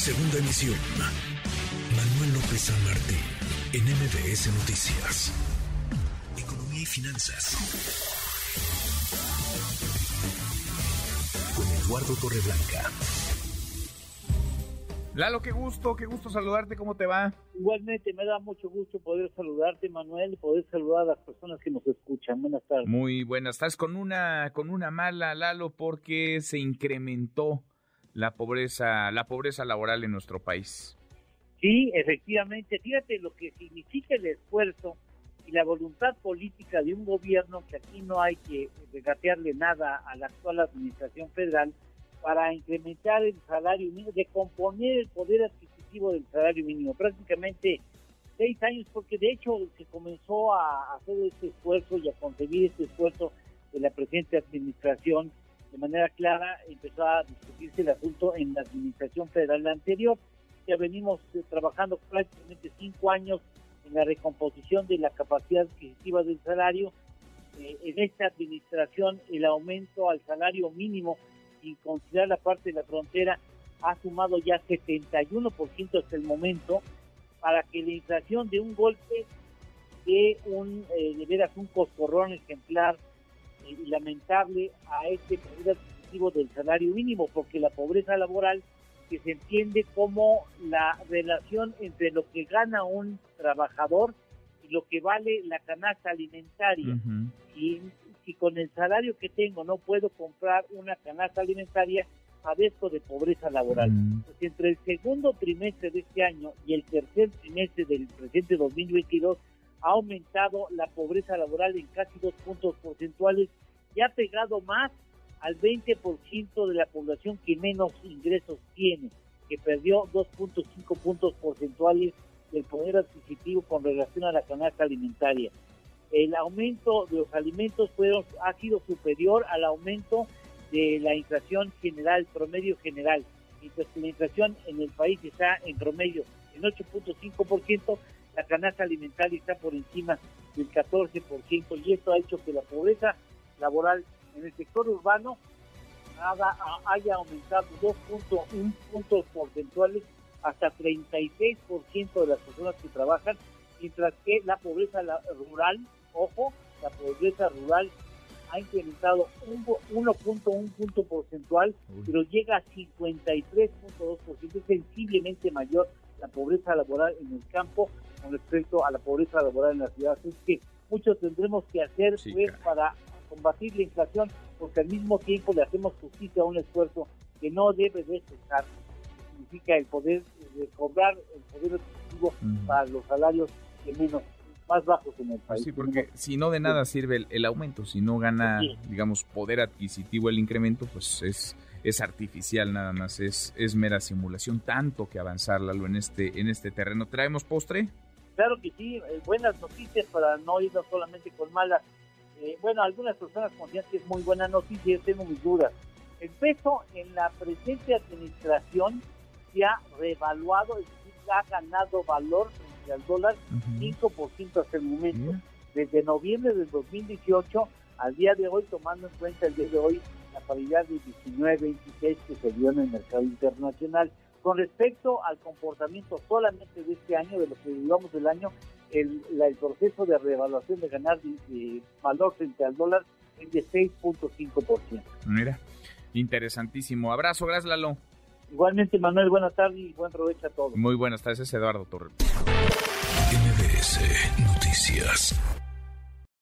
Segunda emisión. Manuel López San Martín, en MBS Noticias. Economía y finanzas. Con Eduardo Torreblanca. Lalo, qué gusto, qué gusto saludarte, ¿cómo te va? Igualmente, me da mucho gusto poder saludarte, Manuel, y poder saludar a las personas que nos escuchan. Buenas tardes. Muy buenas. Estás con una, con una mala, Lalo, porque se incrementó la pobreza, la pobreza laboral en nuestro país. Sí, efectivamente. Fíjate lo que significa el esfuerzo y la voluntad política de un gobierno que aquí no hay que regatearle nada a la actual administración federal para incrementar el salario mínimo, de componer el poder adquisitivo del salario mínimo. Prácticamente seis años, porque de hecho se comenzó a hacer este esfuerzo y a concebir este esfuerzo de la presente administración manera clara, empezó a discutirse el asunto en la administración federal anterior. Ya venimos eh, trabajando prácticamente cinco años en la recomposición de la capacidad adquisitiva del salario. Eh, en esta administración, el aumento al salario mínimo sin considerar la parte de la frontera, ha sumado ya 71% hasta el momento para que la inflación de un golpe de un eh, de veras un coscorrón ejemplar y lamentable a este poder adquisitivo del salario mínimo, porque la pobreza laboral que se entiende como la relación entre lo que gana un trabajador y lo que vale la canasta alimentaria. Y si con el salario que tengo no puedo comprar una canasta alimentaria, padezco de pobreza laboral. Pues entre el segundo trimestre de este año y el tercer trimestre del presente 2022 ha aumentado la pobreza laboral en casi dos puntos porcentuales y ha pegado más al 20% de la población que menos ingresos tiene, que perdió 2.5 puntos porcentuales del poder adquisitivo con relación a la canasta alimentaria el aumento de los alimentos fueron, ha sido superior al aumento de la inflación general, promedio general. Que la inflación en el país está en promedio en 8.5%, la canasta alimentaria está por encima del 14% y esto ha hecho que la pobreza laboral en el sector urbano haya aumentado 2.1 puntos porcentuales hasta 36% de las personas que trabajan, mientras que la pobreza rural ojo, la pobreza rural ha incrementado 1.1 punto porcentual, pero llega a 53.2%, es sensiblemente mayor la pobreza laboral en el campo con respecto a la pobreza laboral en la ciudad. Es que mucho tendremos que hacer pues, para combatir la inflación, porque al mismo tiempo le hacemos justicia a un esfuerzo que no debe de cesar. Significa el poder de cobrar el poder adquisitivo para los salarios que menos más bajos en el pues país. sí, porque si no de nada sirve el, aumento, si no gana, digamos, poder adquisitivo el incremento, pues es es artificial nada más, es, es mera simulación, tanto que avanzar, Lalo, en este, en este terreno. ¿Traemos postre? Claro que sí, eh, buenas noticias para no irnos solamente con malas. Eh, bueno, algunas personas consideran que es muy buena noticia, yo tengo mis dudas. El peso en la presente administración se ha revaluado, es decir, ha ganado valor al dólar, 5% hasta el momento. Desde noviembre del 2018 al día de hoy, tomando en cuenta el día de hoy la paridad de 19.26 que se dio en el mercado internacional. Con respecto al comportamiento solamente de este año, de lo que llevamos del año, el, el proceso de reevaluación de ganar valor frente al dólar es de 6.5%. Mira, interesantísimo. Abrazo, gracias Lalo. Igualmente, Manuel, buenas tardes y buen provecho a todos. Muy buenas tardes, Eduardo Torres. MBS Noticias.